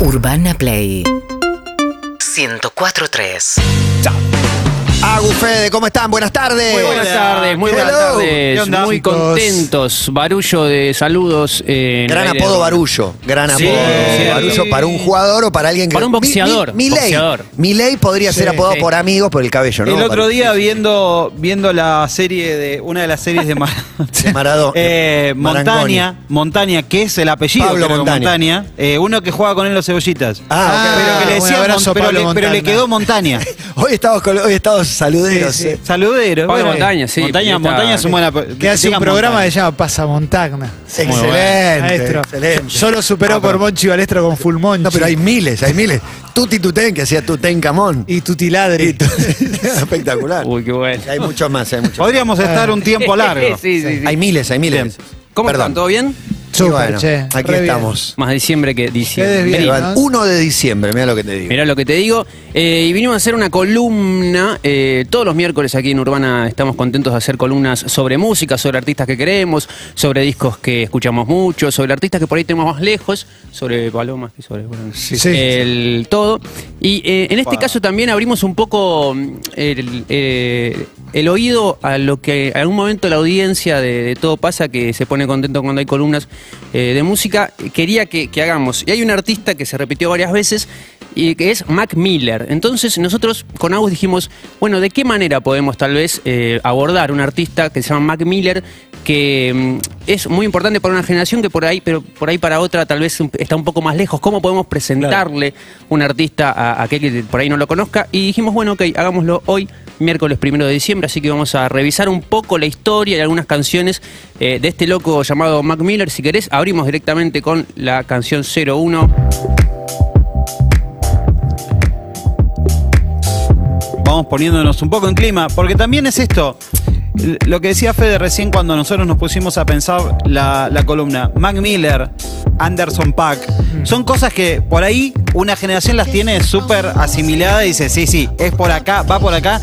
Urbana Play. 104.3 Agu Fede, ¿cómo están? Buenas tardes. Muy buenas tardes, muy buenas Hello. tardes. ¿Qué onda, muy chicos? contentos. Barullo de saludos. eh, en Gran el aire. apodo Barullo. Gran Sí, apodo sí. Barullo para un jugador o para alguien que. Para un boxeador, Mi, mi, Milei. boxeador. Milei podría ser apodado Sí. por amigos por el cabello, ¿no? el otro Barullo. día viendo viendo la serie de una de las series de, Mar- De. Eh, Montaña, Montaña, que es el apellido Pablo creo, Montaña. Montaña, eh, uno que juega con él los cebollitas. Ah, ok. pero que le un decían abrazo Mon- pero, Pablo le, pero le Montaña. quedó Montaña. Hoy estamos, con, hoy estamos saluderos. Sí, sí. eh. Saludero. Pablo bueno. Montaña, sí. Montaña, Está- Montaña es un buen Que hace un programa que se llama Pasamontagna. Excelente. Maestro. Excelente. Solo superó Ah, por Monchi Balestro con Full Monchi. No, pero hay miles, hay miles. Tuti Tuten, que hacía Tuten Camón. Y Tutiladri. Espectacular. Uy, qué bueno. Hay muchos más, hay muchos más. Podríamos estar un tiempo largo. sí, sí, sí. Hay miles, hay miles. ¿Cómo Perdón. están? ¿Todo bien? Súper, bueno, che. aquí Re estamos. Más diciembre que Qué diciembre. desviado. Vení. ¿no? 1 de diciembre, mira lo que te digo. Mirá lo que te digo. Eh, y vinimos a hacer una columna. eh, todos los miércoles aquí en Urbana estamos contentos de hacer columnas sobre música, sobre artistas que queremos, sobre discos que escuchamos mucho, sobre artistas que por ahí tenemos más lejos, sobre palomas y sobre bueno, sí. el todo. Y eh, en este caso también abrimos un poco mm, el, eh, el oído a lo que en algún momento la audiencia de, de Todo Pasa, que se pone contento cuando hay columnas eh, de música, quería que, que hagamos. Y hay un artista que se repitió varias veces y que es Mac Miller. Entonces nosotros con Agus dijimos, bueno, ¿de qué manera podemos tal vez eh, abordar un artista que se llama Mac Miller que mm, es muy importante para una generación que por ahí, pero por ahí para otra tal vez está un poco más lejos? ¿Cómo podemos presentarle un artista a, a aquel que por ahí no lo conozca? Y dijimos, bueno, ok, hagámoslo hoy, miércoles primero de diciembre, así que vamos a revisar un poco la historia y algunas canciones eh, de este loco llamado Mac Miller. Si querés, abrimos directamente con la canción 01. Vamos poniéndonos un poco en clima, porque también es esto. Lo que decía Fede recién cuando nosotros nos pusimos a pensar la, la columna, Mac Miller, Anderson Pack, son cosas que por ahí una generación las tiene súper asimiladas y dice, sí, sí, es por acá, va por acá,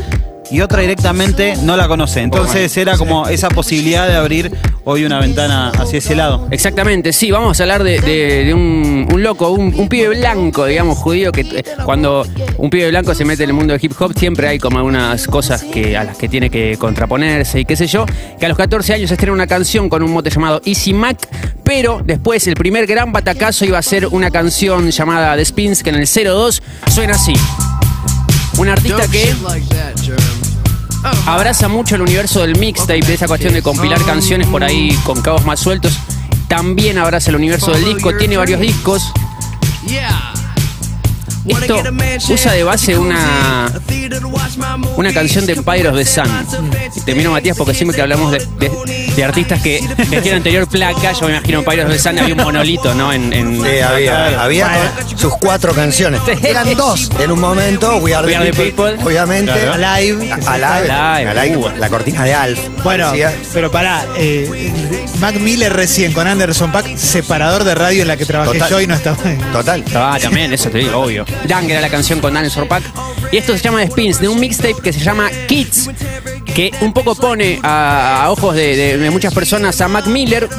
y otra directamente no la conoce. Entonces era como esa posibilidad de abrir hoy una ventana hacia ese lado. Exactamente, sí, vamos a hablar de, un, loco, un, un pibe blanco, digamos, judío, que eh, cuando un pibe blanco se mete en el mundo del hip hop, siempre hay como algunas cosas que, a las que tiene que contraponerse y qué sé yo, que a los 14 años estrena una canción con un mote llamado Easy Mac, pero después el primer gran batacazo iba a ser una canción llamada The Spins, que en el 02 suena así. Un artista que abraza mucho el universo del mixtape, de esa cuestión de compilar canciones por ahí con cabos más sueltos. También abraza el universo del disco, tiene varios discos. Esto usa de base una, una canción de of the Sun. Y termino Matías porque siempre que hablamos de, de- de artistas que la anterior placa, yo me imagino Empire of the Sun había un monolito, ¿no? En, en- Sí, había, había con sus cuatro canciones. Eran dos en un momento. We Are the, We Are the people, People. obviamente. Alive. Alive, Alive, Alive, uh. la cortina de Alf. Bueno, Decía, pero pará, eh, Mac Miller recién con Anderson Pack, separador de radio en la que trabajé Total. yo y no estaba. Total. Ah, también, eso te digo, obvio. Dan, que era la canción con Dan Sorpak. Y esto se llama The Spins, de un mixtape que se llama Kids, que un poco pone a, a ojos de, de- de muchas personas a Mac Miller.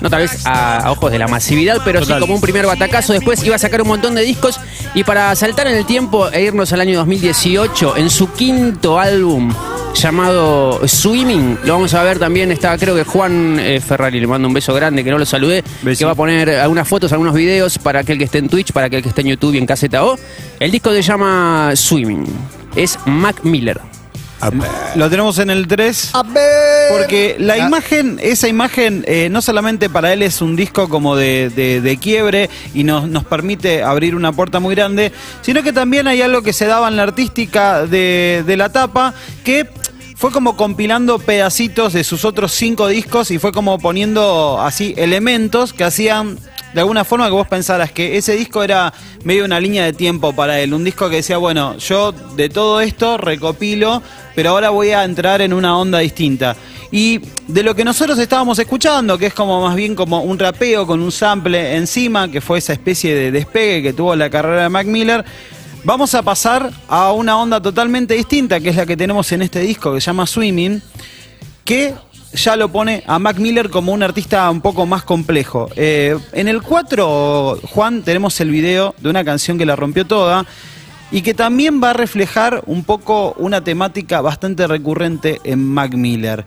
No tal vez a, a ojos de la masividad, pero sí como un primer batacazo. Después iba a sacar un montón de discos. Y para saltar en el tiempo e irnos al año 2018, en su quinto álbum llamado Swimming, lo vamos a ver también. Está, creo que Juan eh, Ferrari, le mando un beso grande, que no lo saludé, que va a poner algunas fotos, algunos videos para aquel que esté en Twitch, para aquel que esté en YouTube y en Caseta O. El disco se llama Swimming. Es Mac Miller. Lo tenemos en el 3. A ver. Porque la imagen, esa imagen, eh, no solamente para él es un disco como de, de- de quiebre y nos, nos permite abrir una puerta muy grande, sino que también hay algo que se daba en la artística de, de la tapa, que fue como compilando pedacitos de sus otros cinco discos y fue como poniendo así elementos que hacían de alguna forma que vos pensaras que ese disco era medio una línea de tiempo para él, un disco que decía, bueno, yo de todo esto recopilo, pero ahora voy a entrar en una onda distinta. Y de lo que nosotros estábamos escuchando, que es como más bien como un rapeo con un sample encima, que fue esa especie de despegue que tuvo la carrera de Mac Miller, vamos a pasar a una onda totalmente distinta, que es la que tenemos en este disco, que se llama Swimming, que ya lo pone a Mac Miller como un artista un poco más complejo. Eh, en el 4, Juan, tenemos el video de una canción que la rompió toda y que también va a reflejar un poco una temática bastante recurrente en Mac Miller.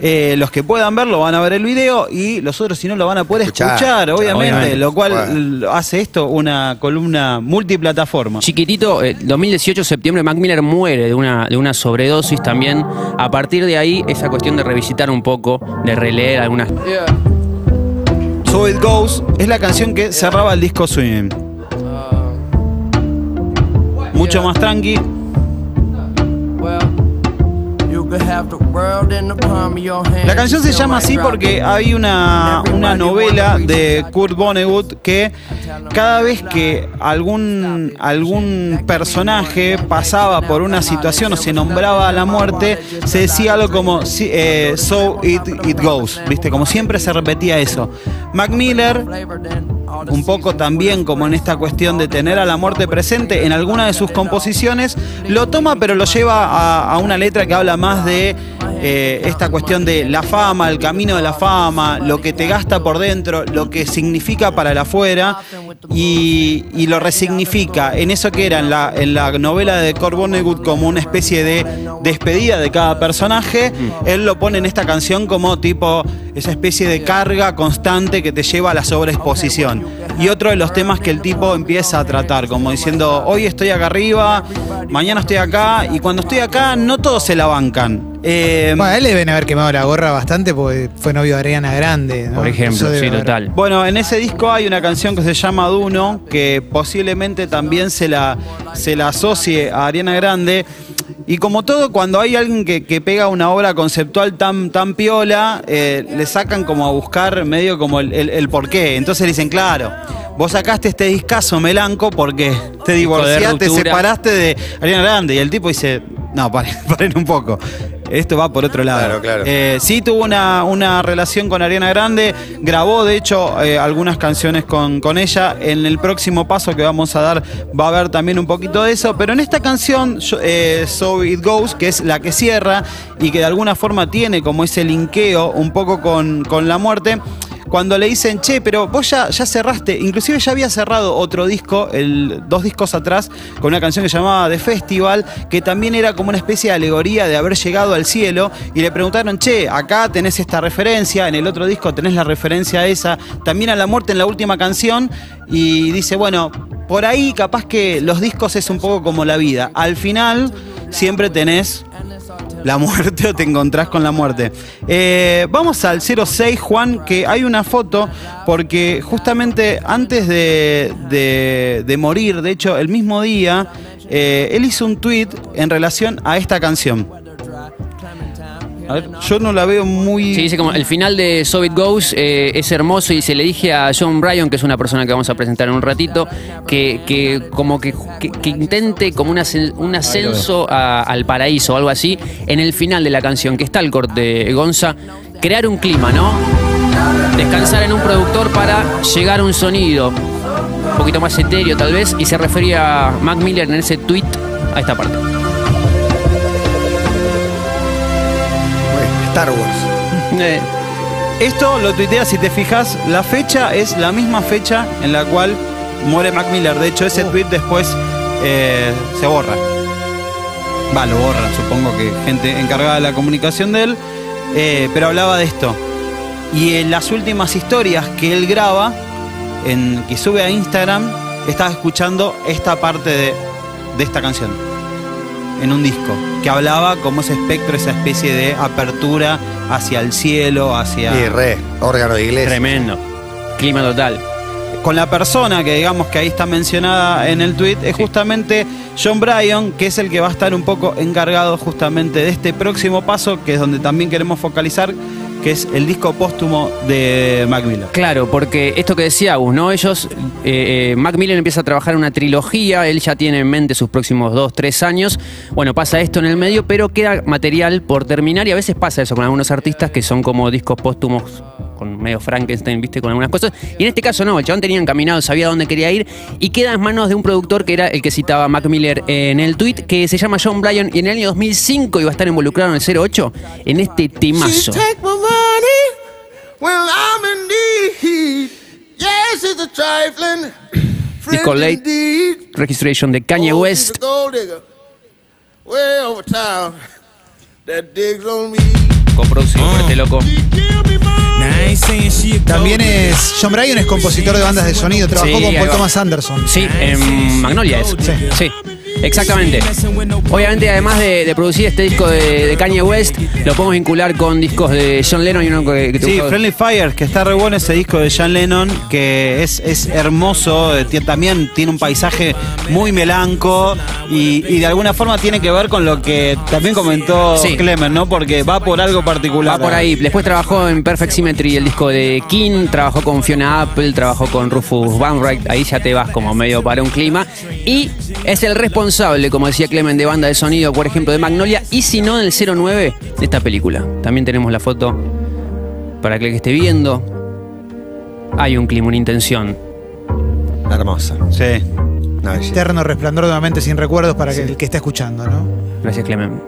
Eh, los que puedan verlo van a ver el video y los otros si no lo van a poder escuchar, Escuchar, obviamente, obviamente. lo cual Bueno. hace esto una columna multiplataforma. Chiquitito, eh, 2018, septiembre, Mac Miller muere de una, de una sobredosis también. A partir de ahí, esa cuestión de revisitar un poco, de releer algunas. So It Goes es la canción que cerraba el disco Swing. Mucho más tranqui. La canción se llama así porque hay una, una novela de Kurt Vonnegut que cada vez que algún, algún personaje pasaba por una situación o se nombraba a la muerte, se decía algo como "Sí, eh, So it, it goes, ¿viste? Como siempre se repetía eso. Mac Miller un poco también como en esta cuestión de tener a la muerte presente en alguna de sus composiciones, lo toma pero lo lleva a, a una letra que habla más de eh, esta cuestión de la fama, el camino de la fama, lo que te gasta por dentro, lo que significa para el afuera y, y lo resignifica en eso que era en la, en la novela de Kurt Vonnegut como una especie de despedida de cada personaje, él lo pone en esta canción como tipo esa especie de carga constante que te lleva a la sobreexposición. Y otro de los temas que el tipo empieza a tratar, como diciendo, hoy estoy acá arriba, mañana estoy acá, y cuando estoy acá no todos se la bancan. Eh, Bueno, a él le deben haber quemado la gorra bastante porque fue novio de Ariana Grande. ¿no? Por ejemplo, sí, haber- total. Bueno, en ese disco hay una canción que se llama Duno, que posiblemente también se la, se la asocie a Ariana Grande. Y como todo, cuando hay alguien que, que pega una obra conceptual tan, tan piola, eh, le sacan como a buscar medio como el, el- el porqué. Entonces le dicen, claro, vos sacaste este discazo melanco porque te divorciaste, te separaste de Ariana Grande. Y el tipo dice, no, paren, paren un poco. Esto va por otro lado. Claro, claro. Eh, sí tuvo una, una relación con Ariana Grande, grabó de hecho eh, algunas canciones con, con ella. En el próximo paso que vamos a dar va a haber también un poquito de eso, pero en esta canción, eh, So It Goes, que es la que cierra y que de alguna forma tiene como ese linkeo un poco con, con la muerte. Cuando le dicen, che, pero vos ya, cerraste, inclusive ya había cerrado otro disco, el, dos discos atrás, con una canción que se llamaba The Festival, que también era como una especie de alegoría de haber llegado al cielo, y le preguntaron, che, acá tenés esta referencia, en el otro disco tenés la referencia a esa, también a la muerte en la última canción, y dice, bueno, por ahí capaz que los discos es un poco como la vida, al final siempre tenés la muerte o te encontrás con la muerte. Eh, vamos al 06, Juan, que hay una foto, porque justamente antes de, de- morir, de hecho, el mismo día, eh, él hizo un tweet en relación a esta canción. A ver, yo no la veo muy... Sí, dice como el final de So It Goes eh, es hermoso y se le dije a John Bryan, que es una persona que vamos a presentar en un ratito, que, como que, que- intente como un, ascen- un ascenso al paraíso o algo así en el final de la canción, que está el corte, Gonza, crear un clima, ¿no? Descansar en un productor para llegar a un sonido un poquito más etéreo tal vez, y se refería a Mac Miller en ese tweet a esta parte. Star Wars. Eh, Esto lo tuitea, si te fijas, la fecha es la misma fecha en la cual muere Mac Miller. De hecho, ese tweet después eh, se borra. Va, lo borran, supongo que gente encargada de la comunicación de él. Eh, pero hablaba de esto. Y en las últimas historias que él graba, en, que sube a Instagram, estaba escuchando esta parte de, de esta canción. En un disco. Que hablaba como ese espectro, esa especie de apertura hacia el cielo, hacia Y re, órgano de iglesia. tremendo. Clima total. con la persona que digamos que ahí está mencionada en el tweet es justamente John Bryan, que es el que va a estar un poco encargado justamente de este próximo paso, que es donde también queremos focalizar, que es el disco póstumo de Mac. Claro, porque esto que decía Agus, ¿no? Ellos, eh, eh, Mac empieza a trabajar una trilogía, él ya tiene en mente sus próximos dos, tres años. Bueno, pasa esto en el medio, pero queda material por terminar y a veces pasa eso con algunos artistas que son como discos póstumos con medio Frankenstein, viste, con algunas cosas. Y en este caso no, el chabón tenía encaminado, sabía dónde quería ir y queda en manos de un productor que era el que citaba Mac Miller en el tweet, que se llama John Bryan y en el año 2005 iba a estar involucrado en el 08 en este temazo. Disco Late. Registration de Kanye Oh, West. Way over town. That digs on me. Coproducido por este loco. También es. John Bryan es compositor de bandas de sonido. Trabajó Sí, con ahí Paul va. Thomas Anderson. Sí, en Magnolia es. Sí. Sí. Exactamente. Obviamente, además de, de producir este disco de, de Kanye West, lo podemos vincular con discos de John Lennon y uno que, que Sí. Friendly Fire, que está re bueno ese disco de John Lennon, que es, es hermoso, eh, también tiene un paisaje muy melanco y, y de alguna forma tiene que ver con lo que también comentó Sí. Clemen, ¿no? Porque va por algo particular. Va por ahí. Después trabajó en Perfect Symmetry, el disco de King, trabajó con Fiona Apple, trabajó con Rufus Wainwright, ahí ya te vas como medio para un clima. Y es el responsable, como decía Clemen, de banda de sonido, por ejemplo, de Magnolia, y si no, del 09 de esta película. También tenemos la foto para que el que esté viendo. Hay un clima, una intención. Hermosa. Sí. Eterno resplandor de una mente sin recuerdos para que el que está escuchando, ¿no? Gracias, Clemen.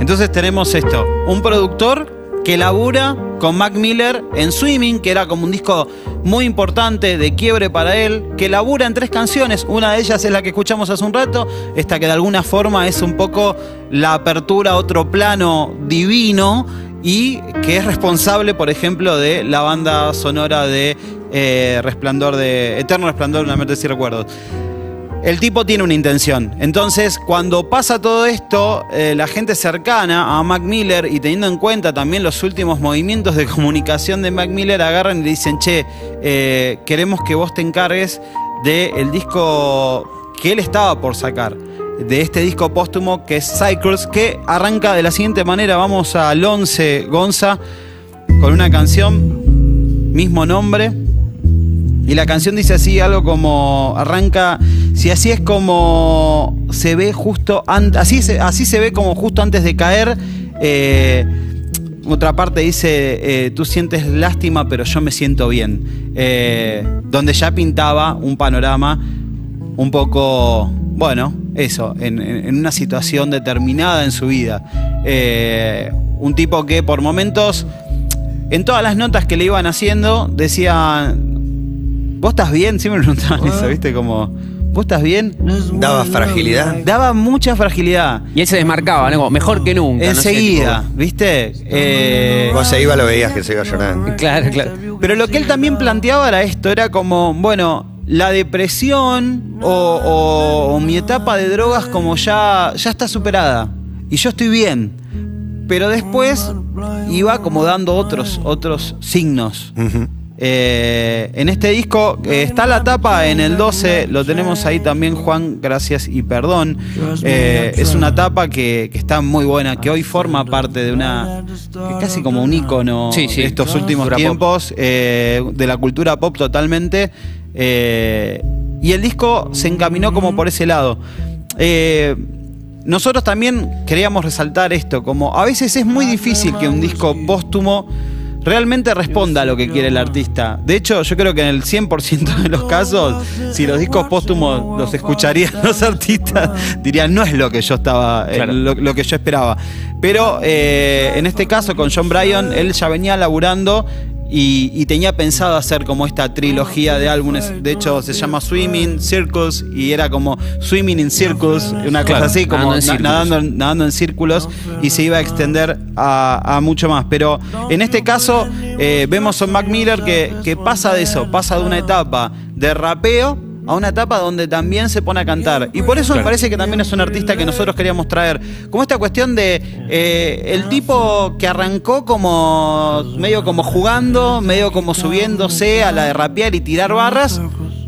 Entonces tenemos esto, un productor que labura con Mac Miller en Swimming, que era como un disco muy importante de quiebre para él, que labura en tres canciones, una de ellas es la que escuchamos hace un rato, esta que de alguna forma es un poco la apertura a otro plano divino y que es responsable, por ejemplo, de la banda sonora de eh, Resplandor de Eterno Resplandor de una mente sin recuerdos. El tipo tiene una intención. Entonces, cuando pasa todo esto, eh, la gente cercana a Mac Miller y teniendo en cuenta también los últimos movimientos de comunicación de Mac Miller, agarran y le dicen, che, eh, queremos que vos te encargues del disco que él estaba por sacar. De este disco póstumo que es Cycles, que arranca de la siguiente manera. Vamos al 11 Gonza con una canción, mismo nombre. Y la canción dice así, algo como arranca, si así es como se ve justo así así se ve como justo antes de caer. eh, otra parte dice, eh, tú sientes lástima, pero yo me siento bien. Eh, donde ya pintaba un panorama un poco, bueno, eso, en, una situación determinada en su vida. Un tipo que por momentos, en todas las notas que le iban haciendo, decía, ¿vos estás bien? Siempre me preguntaban eso, ¿viste? Como, ¿vos estás bien? Daba fragilidad. Daba mucha fragilidad. Y él se desmarcaba, ¿no? Como, Mejor que nunca. no sé, Enseguida, ¿viste? Eh, Vos se iba, lo veías que se iba llorando. tipo- Claro, claro. Pero lo que él también planteaba era esto, era como, bueno, la depresión o, o- o mi etapa de drogas como ya, ya está superada y yo estoy bien. Pero después iba como dando otros, otros signos. Ujú. Eh, en este disco eh, está la tapa en el 12, lo tenemos ahí también, Juan, gracias y perdón. Eh, es una tapa que, que está muy buena, que hoy forma parte de una. que casi como un Sí, sí. de estos últimos Cultura tiempos, de la cultura pop totalmente. Y el disco se encaminó como por ese lado. Nosotros también queríamos resaltar esto, como a veces es muy difícil que un disco póstumo realmente responda a lo que quiere el artista. De hecho, yo creo que en el 100% de los casos, si los discos póstumos los escucharían los artistas, dirían, no es lo que yo estaba, eh, lo que yo esperaba. Pero eh, en este caso, con John Bryan, él ya venía laburando y, y tenía pensado hacer como esta trilogía de álbumes. De hecho, se llama Swimming, Circles, y era como Swimming in Circles, una cosa Claro, así, como nadando en nadando, nadando en círculos, y se iba a extender a, a mucho más. Pero en este caso, eh, vemos a Mac Miller que, que pasa de eso, pasa de una etapa de rapeo a una etapa donde también se pone a cantar. Y por eso me parece que también es un artista que nosotros queríamos traer. Como esta cuestión de eh, el tipo que arrancó como medio como jugando, medio como subiéndose a la de rapear y tirar barras,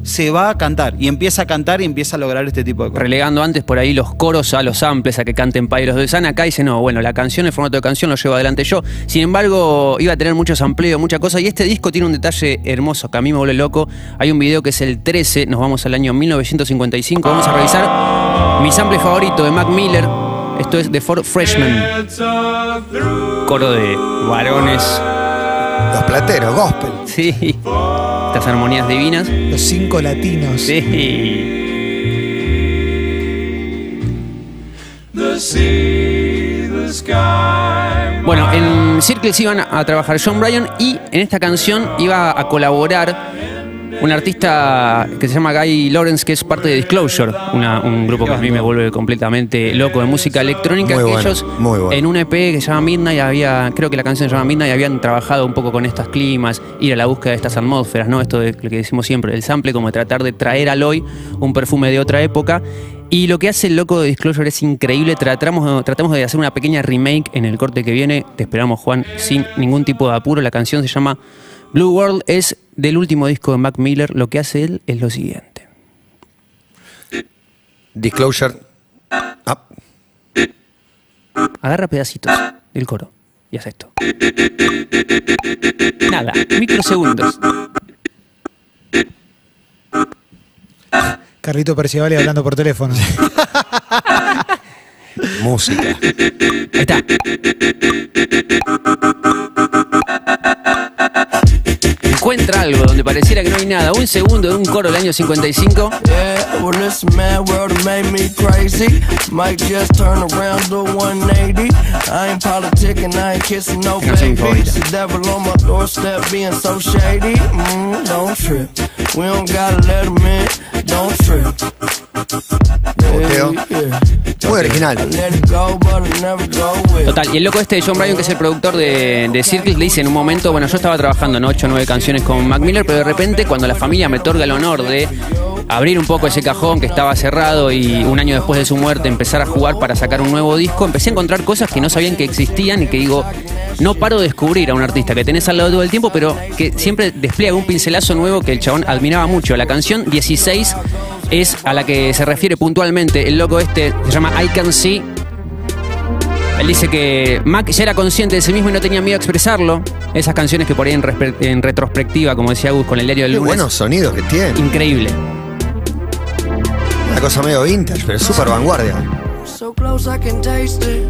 se va a cantar. Y empieza a cantar y empieza a lograr este tipo de cosas. relegando antes por ahí los coros a los samples, a que canten Pairos de San. Acá dice, no, bueno, la canción, el formato de canción lo llevo adelante yo. Sin embargo, iba a tener mucho sampleo, mucha cosa. Y este disco tiene un detalle hermoso que a mí me vuelve loco. Hay un video que es el 13, nos vamos al año 1955. Vamos a revisar mi sample favorito de Mac Miller. Esto es The Four Freshmen. Coro de varones. Los plateros, gospel. Sí. Estas armonías divinas. Los cinco latinos. Sí. Bueno, en Circles iban a trabajar John Bryan y en esta canción iba a colaborar un artista que se llama Guy Lawrence, que es parte de Disclosure, una- un grupo que a mí me vuelve completamente loco de música electrónica. Muy que bueno, ellos muy bueno. en un EP que se llama Midnight había, creo que la canción se llama Midnight, habían trabajado un poco con estos climas, ir a la búsqueda de estas atmósferas, ¿no? Esto de lo que decimos siempre, el sample, como tratar de traer al hoy un perfume de otra época. Y lo que hace el loco de Disclosure es increíble. Tratamos, tratamos de hacer una pequeña remake en el corte que viene. Te esperamos, Juan, sin ningún tipo de apuro. La canción se llama Blue World, es del último disco de Mac Miller. Lo que hace él es lo siguiente. Disclosure. Ah, Agarra pedacitos del coro y hace esto. Nada, microsegundos. Carlito Perciavale hablando por teléfono. música. Ahí está. Encuentra algo donde pareciera que no hay nada. Un segundo de un coro del año 55. Yeah, well, this mad world made me crazy. Might just turn around to 180. I ain't politicking, I ain't kissing no favorita. The devil on my doorstep being so shady. Mm, don't trip. We don't gotta let him in. Don't trip. Muy original. Total, y el loco este de John Bryan, que es el productor de, de Circles, le dice en un momento, bueno, yo estaba trabajando en 8 o 9 canciones con Mac Miller, pero de repente cuando la familia me otorga el honor de abrir un poco ese cajón que estaba cerrado y un año después de su muerte empezar a jugar para sacar un nuevo disco, empecé a encontrar cosas que no sabían que existían y que digo, no paro de descubrir a un artista que tenés al lado todo el tiempo, pero que siempre despliega un pincelazo nuevo que el chabón admiraba mucho. La canción 16 es a la que se refiere puntualmente el loco este, se llama I Can See. Él dice que Mac ya era consciente de sí mismo y no tenía miedo a expresarlo. Esas canciones que por ahí en, retrospectiva, como decía Gus con el diario del Qué lunes. buenos sonidos que tiene. Increíble. Una cosa medio vintage, pero súper vanguardia. So close I can taste it.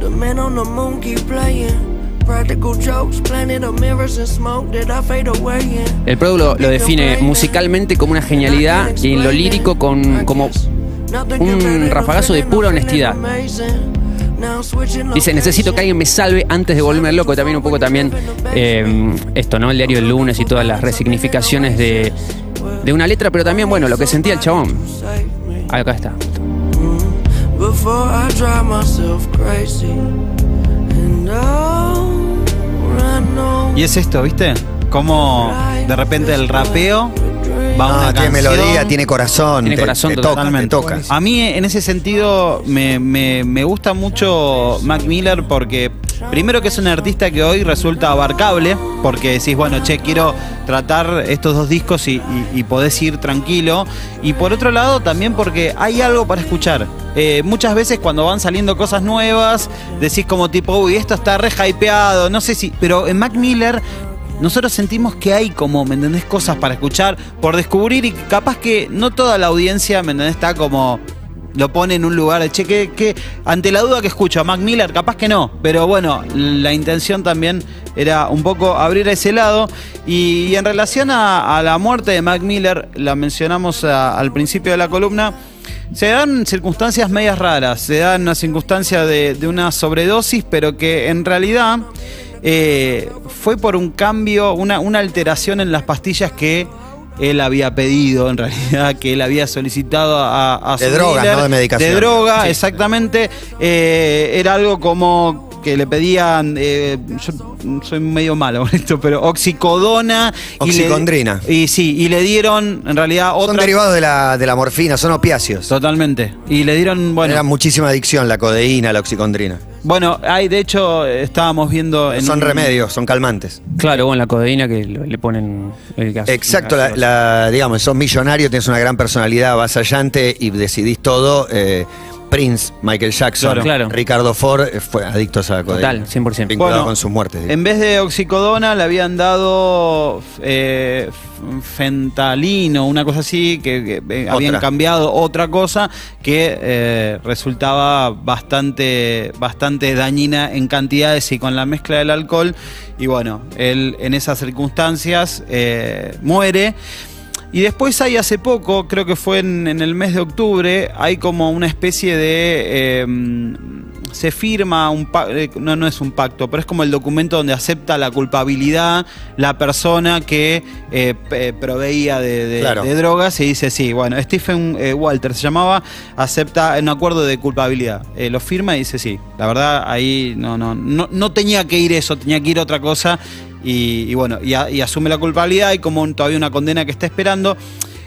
The man on the keep playing. Practical jokes, planet of mirrors and smoke that I fade away in. El Produ lo, lo define musicalmente como una genialidad y en lo lírico con, como un rafagazo de pura honestidad. Dice, necesito que alguien me salve antes de volverme loco. También un poco también eh, esto, ¿no? El diario del lunes y todas las resignificaciones de, de una letra, pero también, bueno, lo que sentía el chabón. Ah, Acá está. Before I drive myself crazy. And I know Y es esto, ¿viste? Como de repente el rapeo va a una Ah, tiene canción. melodía, tiene corazón. Tiene te- corazón te, toca, te Totalmente. toca. A mí en ese sentido me, me- me gusta mucho Mac Miller porque primero que es un artista que hoy resulta abarcable, porque decís, bueno, che, quiero tratar estos dos discos y, y- podés ir tranquilo. Y por otro lado también porque hay algo para escuchar. Eh, muchas veces cuando van saliendo cosas nuevas, decís como tipo, uy, esto está re hypeado, no sé si... Pero en Mac Miller nosotros sentimos que hay como, ¿me entendés? Cosas para escuchar, por descubrir y capaz que no toda la audiencia, ¿me entendés? Está como, lo pone en un lugar che, que, que ante la duda que escucho a Mac Miller, capaz que no, pero bueno, la intención también era un poco abrir ese lado. Y, en relación a, la muerte de Mac Miller, la mencionamos a- al principio de la columna, se dan circunstancias medias raras, se dan una circunstancia de, de una sobredosis, pero que en realidad eh, fue por un cambio, una, una alteración en las pastillas que él había pedido, en realidad, que él había solicitado a, a De su dealer. no de medicación. De droga, Sí. exactamente. Eh, era algo como que le pedían, eh, yo soy medio malo con esto, pero oxicodona. y le- Oxicondrina. Y, sí, y le dieron, en realidad, Son otra... derivados de la, de la morfina, son opiáceos. Totalmente. Y le dieron, bueno... Era muchísima adicción la codeína, la oxicondrina. Bueno, hay, de hecho, estábamos viendo. En Son un- remedios, son calmantes. Claro, bueno, la codeína que le ponen el gas. Exacto, la, gaseosa. la- digamos, sos millonario, tienes una gran personalidad avasallante y decidís todo. eh, Prince, Michael Jackson, Claro. Claro. Ricardo Ford eh, fue adictos a la codeína. Total, 100%. Vinculado Bueno, con sus muertes. En vez de oxicodona le habían dado eh, fentalino, una cosa así, que, que, eh, habían Otra. cambiado otra cosa que eh, resultaba bastante, bastante dañina en cantidades y con la mezcla del alcohol. Y bueno, él en esas circunstancias eh, muere. Y después hay hace poco, creo que fue en, en el mes de octubre, hay como una especie de... eh, se firma un pacto, no, no es un pacto, pero es como el documento donde acepta la culpabilidad la persona que eh, proveía de, de- Claro. de drogas y dice, sí, bueno, Stephen eh, Walter se llamaba, acepta un acuerdo de culpabilidad. Eh, lo firma y dice, sí, la verdad ahí no, no, no, no tenía que ir eso, tenía que ir otra cosa y, y bueno, y, a- y asume la culpabilidad y como un- todavía una condena que está esperando.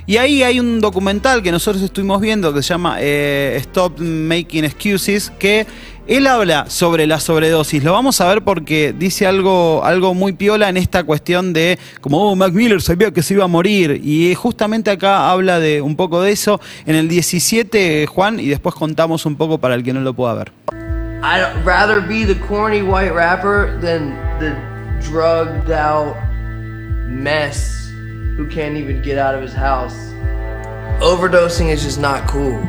Y ahí hay un documental que nosotros estuvimos viendo que se llama eh, Stop Making Excuses, que él habla sobre la sobredosis. Lo vamos a ver porque dice algo, algo muy piola en esta cuestión de como, oh, Mac Miller sabía que se iba a morir. Y justamente acá habla de un poco de eso. En el 17, Juan, y después contamos un poco para el que no lo pueda ver. I'd rather be the corny white rapper than the drugged out mess who can't even get out of his house. Overdosing is just not cool.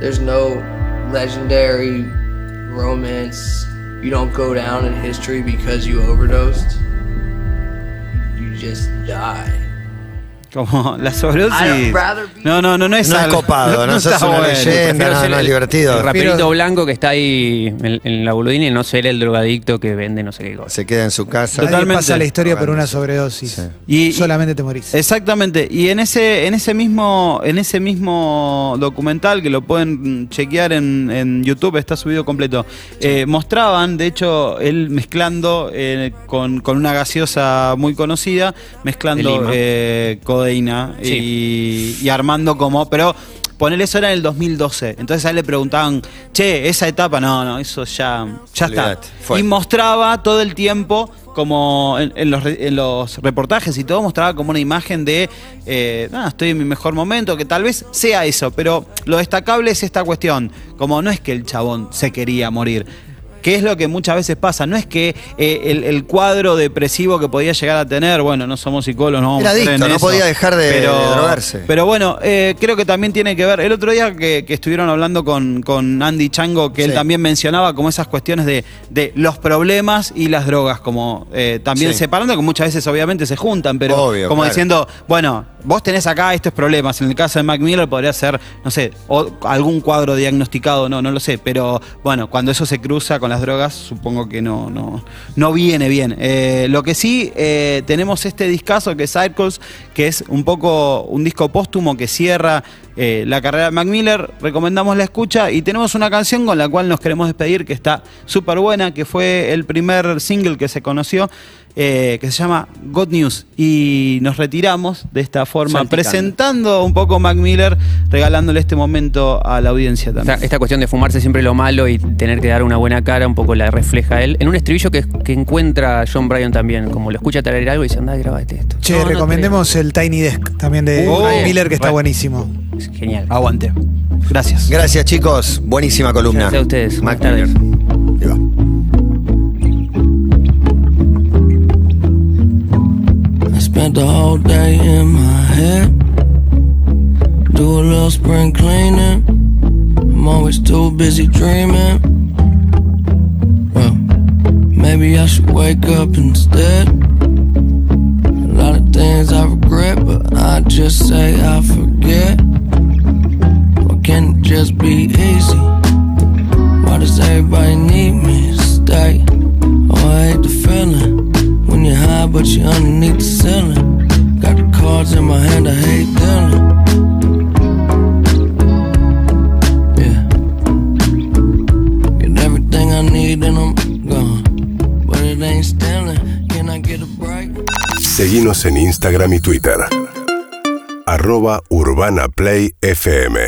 There's no legendary romance. You don't go down in history because you overdosed. You just die. Como la sobredosis. No, no, no, no es No es algo- copado, no sos está una bueno. leyenda. Prefiero no, ser no es el- divertido. El raperito Pero- blanco que está ahí en, en la boludina y no ser el drogadicto que vende no sé qué cosa. Se queda en su casa. Nadie Totalmente. pasa la historia por una sobredosis. Sí. Y- Solamente te morís. Exactamente, y en ese, en ese mismo, en ese mismo documental que lo pueden chequear en, en YouTube, está subido completo, eh, mostraban, de hecho, él mezclando eh, con, con una gaseosa muy conocida, De mezclando Lima. eh, codeína Sí. y, y armando como, pero poner eso era en el 2012, entonces a él le preguntaban, che, esa etapa, no, no, eso ya, ya está. Fue. Y mostraba todo el tiempo como en, en los, re- en los reportajes y todo mostraba como una imagen de eh, "Ah, estoy en mi mejor momento que tal vez sea eso pero lo destacable es esta cuestión como no es que el chabón se quería morir que es lo que muchas veces pasa no es que eh, el, el cuadro depresivo que podía llegar a tener bueno no somos psicólogos no vamos Era a adicto, en no eso, podía dejar de- de drogarse. pero bueno, eh, creo que también tiene que ver. El otro día que, que estuvieron hablando con, con Andy Chango, que él también mencionaba como esas cuestiones de, de los problemas y las drogas, como eh, también Sí. separando, que muchas veces obviamente se juntan, pero Obvio, como claro. diciendo, bueno, vos tenés acá estos problemas. En el caso de Mac Miller podría ser, no sé, o algún cuadro diagnosticado, no, no lo sé, pero bueno, cuando eso se cruza con las drogas, supongo que no, no, no viene bien. Eh, lo que sí, eh, tenemos este discazo que es Circles, que es un poco un disco póstumo que cierra eh, la carrera de Mac Miller. Recomendamos la escucha y tenemos una canción con la cual nos queremos despedir que está súper buena, que fue el primer single que se conoció. eh, que se llama God News y nos retiramos de esta forma presentando un poco Mac Miller regalándole este momento a la audiencia Esta, también esta cuestión de fumarse siempre lo malo y tener que dar una buena cara, un poco la refleja él. En un estribillo que, que encuentra John Bryan también, como lo escucha traer algo y dice, anda, grabate esto. Che, No, no recomendemos el Tiny Desk también de Uh, Miller, que está bueno. buenísimo. Es genial. aguante gracias Gracias, chicos. Buenísima columna. Gracias a ustedes. Mac Buenas tardes. Spent the whole day in my head. Do a little spring cleaning. I'm always too busy dreaming. Well, maybe I should wake up instead. A lot of things I regret, but I just say I forget. Just be easy? Why does everybody need me stay? Oh, I hate the feeling when you're high, but you're underneath the ceiling. Got the cards in my hand, I hate dealing. Seguinos en Instagram y Twitter. Arroba Urbana Play FM.